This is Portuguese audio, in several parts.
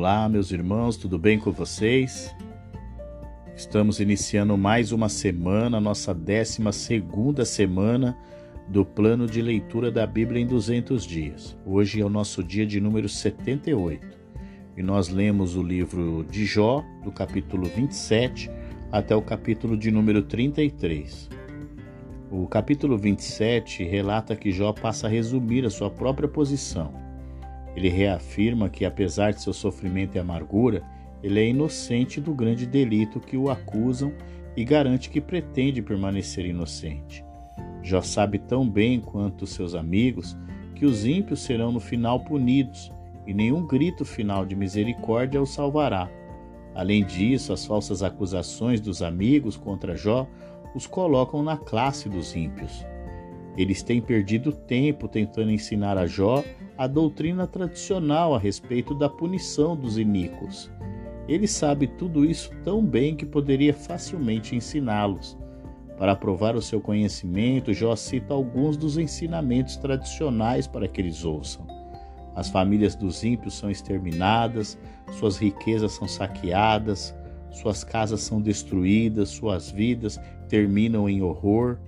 Olá, meus irmãos, tudo bem com vocês? Estamos iniciando mais uma semana, nossa 12 segunda semana do plano de leitura da Bíblia em 200 dias. Hoje é o nosso dia de número 78 e nós lemos o livro de Jó, do capítulo 27 até o capítulo de número 33. O capítulo 27 relata que Jó passa a resumir a sua própria posição ele reafirma que, apesar de seu sofrimento e amargura, ele é inocente do grande delito que o acusam e garante que pretende permanecer inocente. Jó sabe tão bem quanto seus amigos que os ímpios serão no final punidos e nenhum grito final de misericórdia os salvará. Além disso, as falsas acusações dos amigos contra Jó os colocam na classe dos ímpios. Eles têm perdido tempo tentando ensinar a Jó a doutrina tradicional a respeito da punição dos iníquos. Ele sabe tudo isso tão bem que poderia facilmente ensiná-los. Para provar o seu conhecimento, Jó cita alguns dos ensinamentos tradicionais para que eles ouçam. As famílias dos ímpios são exterminadas, suas riquezas são saqueadas, suas casas são destruídas, suas vidas terminam em horror.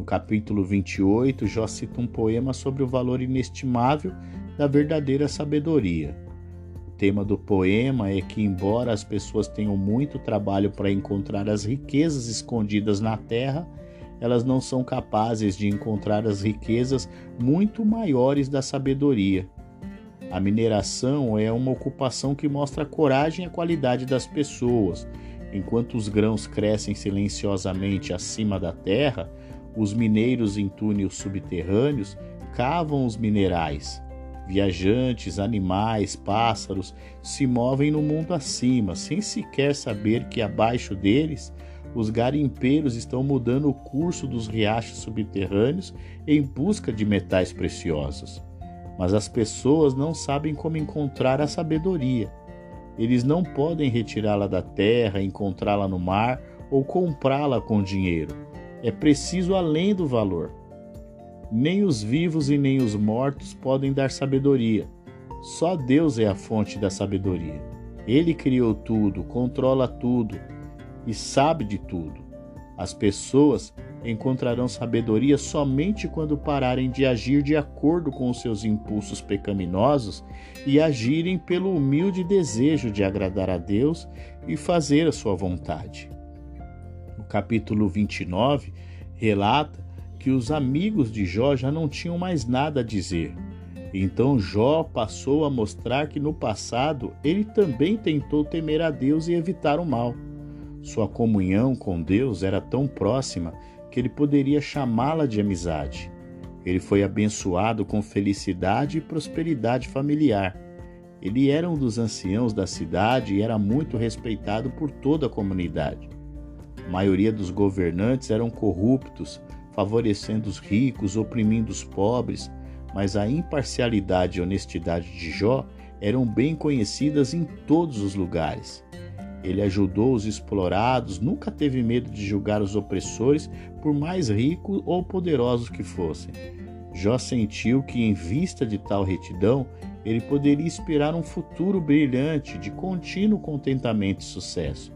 No capítulo 28, Jó cita um poema sobre o valor inestimável da verdadeira sabedoria. O tema do poema é que, embora as pessoas tenham muito trabalho para encontrar as riquezas escondidas na terra, elas não são capazes de encontrar as riquezas muito maiores da sabedoria. A mineração é uma ocupação que mostra a coragem e a qualidade das pessoas. Enquanto os grãos crescem silenciosamente acima da terra, os mineiros em túneis subterrâneos cavam os minerais. Viajantes, animais, pássaros se movem no mundo acima, sem sequer saber que abaixo deles os garimpeiros estão mudando o curso dos riachos subterrâneos em busca de metais preciosos. Mas as pessoas não sabem como encontrar a sabedoria. Eles não podem retirá-la da terra, encontrá-la no mar ou comprá-la com dinheiro é preciso além do valor. Nem os vivos e nem os mortos podem dar sabedoria. Só Deus é a fonte da sabedoria. Ele criou tudo, controla tudo e sabe de tudo. As pessoas encontrarão sabedoria somente quando pararem de agir de acordo com os seus impulsos pecaminosos e agirem pelo humilde desejo de agradar a Deus e fazer a sua vontade capítulo 29, relata que os amigos de Jó já não tinham mais nada a dizer. Então Jó passou a mostrar que no passado ele também tentou temer a Deus e evitar o mal. Sua comunhão com Deus era tão próxima que ele poderia chamá-la de amizade. Ele foi abençoado com felicidade e prosperidade familiar. Ele era um dos anciãos da cidade e era muito respeitado por toda a comunidade. A maioria dos governantes eram corruptos, favorecendo os ricos, oprimindo os pobres, mas a imparcialidade e honestidade de Jó eram bem conhecidas em todos os lugares. Ele ajudou os explorados, nunca teve medo de julgar os opressores, por mais ricos ou poderosos que fossem. Jó sentiu que, em vista de tal retidão, ele poderia esperar um futuro brilhante de contínuo contentamento e sucesso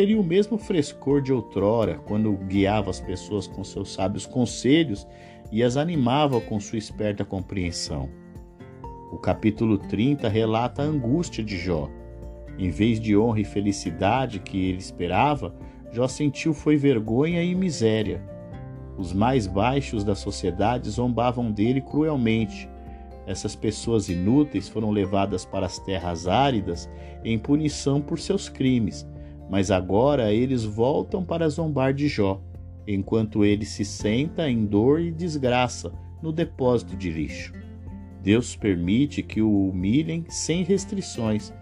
teria o mesmo frescor de outrora, quando guiava as pessoas com seus sábios conselhos e as animava com sua esperta compreensão. O capítulo 30 relata a angústia de Jó. Em vez de honra e felicidade que ele esperava, Jó sentiu foi vergonha e miséria. Os mais baixos da sociedade zombavam dele cruelmente. Essas pessoas inúteis foram levadas para as terras áridas em punição por seus crimes mas agora eles voltam para zombar de Jó, enquanto ele se senta em dor e desgraça no depósito de lixo. Deus permite que o humilhem sem restrições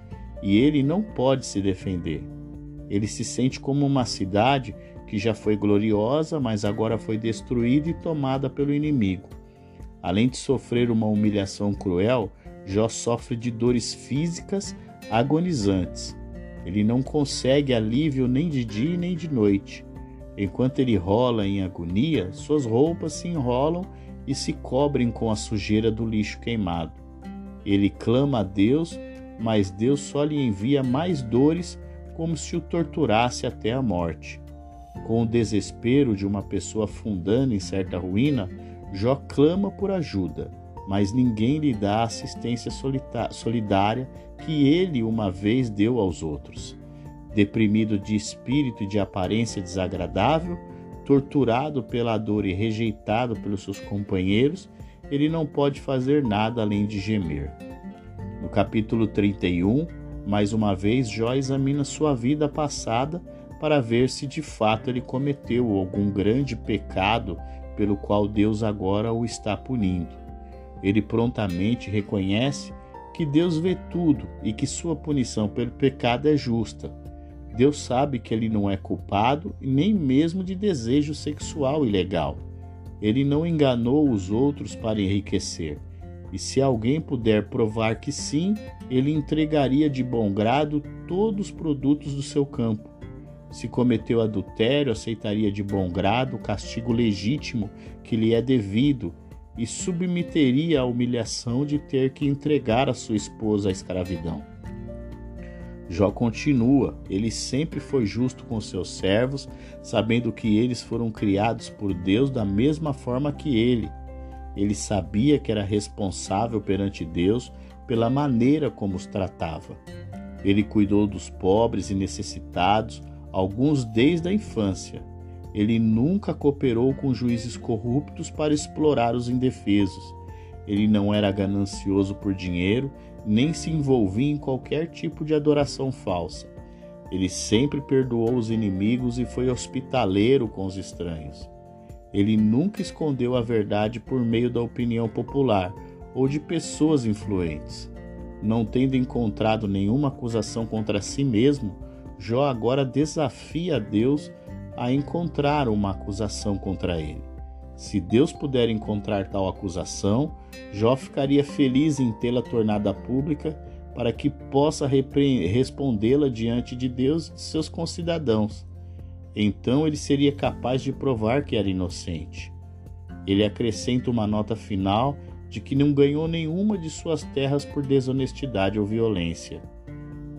e ele não pode se defender. Ele se sente como uma cidade que já foi gloriosa, mas agora foi destruída e tomada pelo inimigo. Além de sofrer uma humilhação cruel, Jó sofre de dores físicas agonizantes ele não consegue alívio nem de dia nem de noite. Enquanto ele rola em agonia, suas roupas se enrolam e se cobrem com a sujeira do lixo queimado. Ele clama a Deus mas Deus só lhe envia mais dores, como se o torturasse até a morte. Com o desespero de uma pessoa fundando em certa ruína, Jó clama por ajuda, mas ninguém lhe dá a assistência solidária que ele uma vez deu aos outros. Deprimido de espírito e de aparência desagradável, torturado pela dor e rejeitado pelos seus companheiros, ele não pode fazer nada além de gemer. No capítulo 31, mais uma vez, Jó examina sua vida passada para ver se de fato ele cometeu algum grande pecado pelo qual Deus agora o está punindo. Ele prontamente reconhece que Deus vê tudo e que sua punição pelo pecado é justa. Deus sabe que ele não é culpado nem mesmo de desejo sexual ilegal. Ele não enganou os outros para enriquecer. E se alguém puder provar que sim, ele entregaria de bom grado todos os produtos do seu campo. Se cometeu adultério, aceitaria de bom grado o castigo legítimo que lhe é devido e submeteria à humilhação de ter que entregar a sua esposa à escravidão. Jó continua: ele sempre foi justo com seus servos, sabendo que eles foram criados por Deus da mesma forma que ele. Ele sabia que era responsável perante Deus pela maneira como os tratava. Ele cuidou dos pobres e necessitados, alguns desde a infância. Ele nunca cooperou com juízes corruptos para explorar os indefesos. Ele não era ganancioso por dinheiro, nem se envolvia em qualquer tipo de adoração falsa. Ele sempre perdoou os inimigos e foi hospitaleiro com os estranhos. Ele nunca escondeu a verdade por meio da opinião popular ou de pessoas influentes. Não tendo encontrado nenhuma acusação contra si mesmo, Jó agora desafia a Deus a encontrar uma acusação contra ele. Se Deus puder encontrar tal acusação, Jó ficaria feliz em tê-la tornada pública para que possa respondê-la diante de Deus e de seus concidadãos. Então ele seria capaz de provar que era inocente. Ele acrescenta uma nota final de que não ganhou nenhuma de suas terras por desonestidade ou violência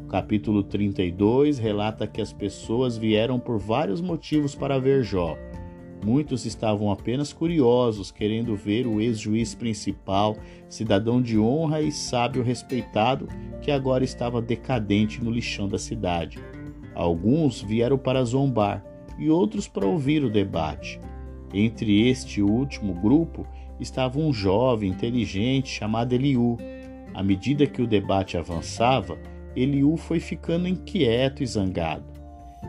capítulo 32 relata que as pessoas vieram por vários motivos para ver Jó. Muitos estavam apenas curiosos, querendo ver o ex-juiz principal, cidadão de honra e sábio respeitado, que agora estava decadente no lixão da cidade. Alguns vieram para zombar e outros para ouvir o debate. Entre este último grupo estava um jovem inteligente chamado Eliú. À medida que o debate avançava, Eliú foi ficando inquieto e zangado.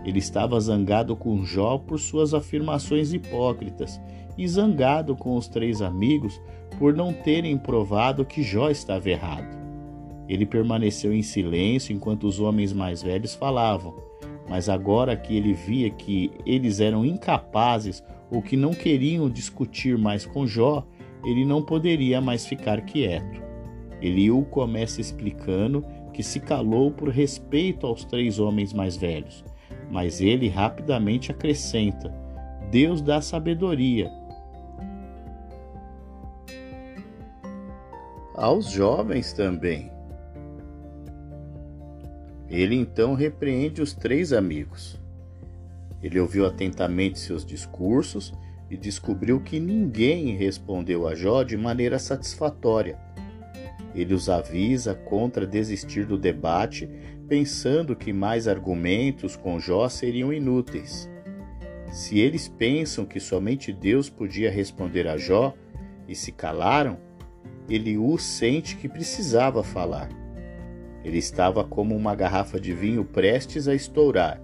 Ele estava zangado com Jó por suas afirmações hipócritas e zangado com os três amigos por não terem provado que Jó estava errado. Ele permaneceu em silêncio enquanto os homens mais velhos falavam, mas agora que ele via que eles eram incapazes ou que não queriam discutir mais com Jó, ele não poderia mais ficar quieto. Eliú começa explicando que se calou por respeito aos três homens mais velhos. Mas ele rapidamente acrescenta: Deus dá sabedoria. Aos jovens também. Ele então repreende os três amigos. Ele ouviu atentamente seus discursos e descobriu que ninguém respondeu a Jó de maneira satisfatória ele os avisa contra desistir do debate, pensando que mais argumentos com Jó seriam inúteis. Se eles pensam que somente Deus podia responder a Jó e se calaram, Eliú sente que precisava falar. Ele estava como uma garrafa de vinho prestes a estourar.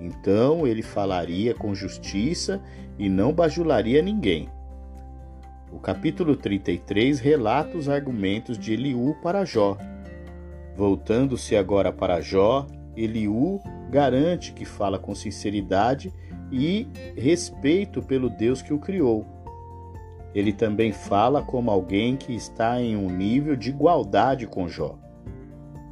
Então ele falaria com justiça e não bajularia ninguém. O capítulo 33 relata os argumentos de Eliú para Jó. Voltando-se agora para Jó, Eliú garante que fala com sinceridade e respeito pelo Deus que o criou. Ele também fala como alguém que está em um nível de igualdade com Jó.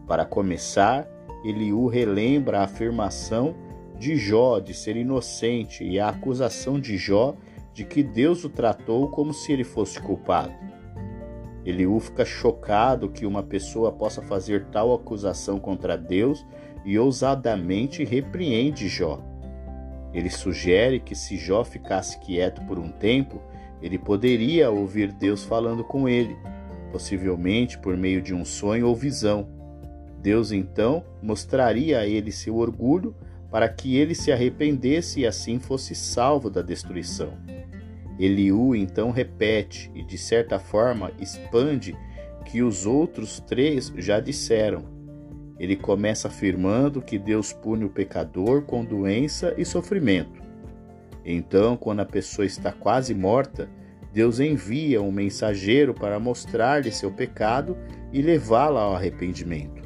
Para começar, Eliú relembra a afirmação de Jó de ser inocente e a acusação de Jó de que Deus o tratou como se ele fosse culpado. Eliú fica chocado que uma pessoa possa fazer tal acusação contra Deus e ousadamente repreende Jó. Ele sugere que se Jó ficasse quieto por um tempo, ele poderia ouvir Deus falando com ele, possivelmente por meio de um sonho ou visão. Deus então mostraria a ele seu orgulho para que ele se arrependesse e assim fosse salvo da destruição. Eliú então repete e, de certa forma, expande que os outros três já disseram. Ele começa afirmando que Deus pune o pecador com doença e sofrimento. Então, quando a pessoa está quase morta, Deus envia um mensageiro para mostrar-lhe seu pecado e levá-la ao arrependimento.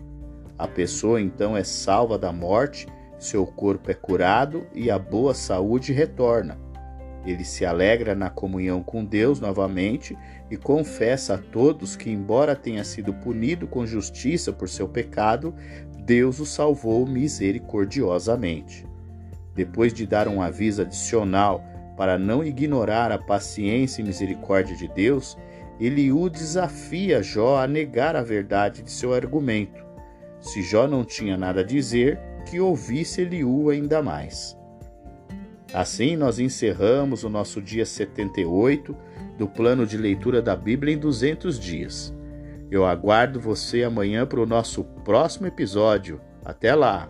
A pessoa então é salva da morte, seu corpo é curado e a boa saúde retorna. Ele se alegra na comunhão com Deus novamente e confessa a todos que, embora tenha sido punido com justiça por seu pecado, Deus o salvou misericordiosamente. Depois de dar um aviso adicional para não ignorar a paciência e misericórdia de Deus, Eliú desafia Jó a negar a verdade de seu argumento. Se Jó não tinha nada a dizer, que ouvisse Eliú ainda mais. Assim, nós encerramos o nosso dia 78 do plano de leitura da Bíblia em 200 dias. Eu aguardo você amanhã para o nosso próximo episódio. Até lá!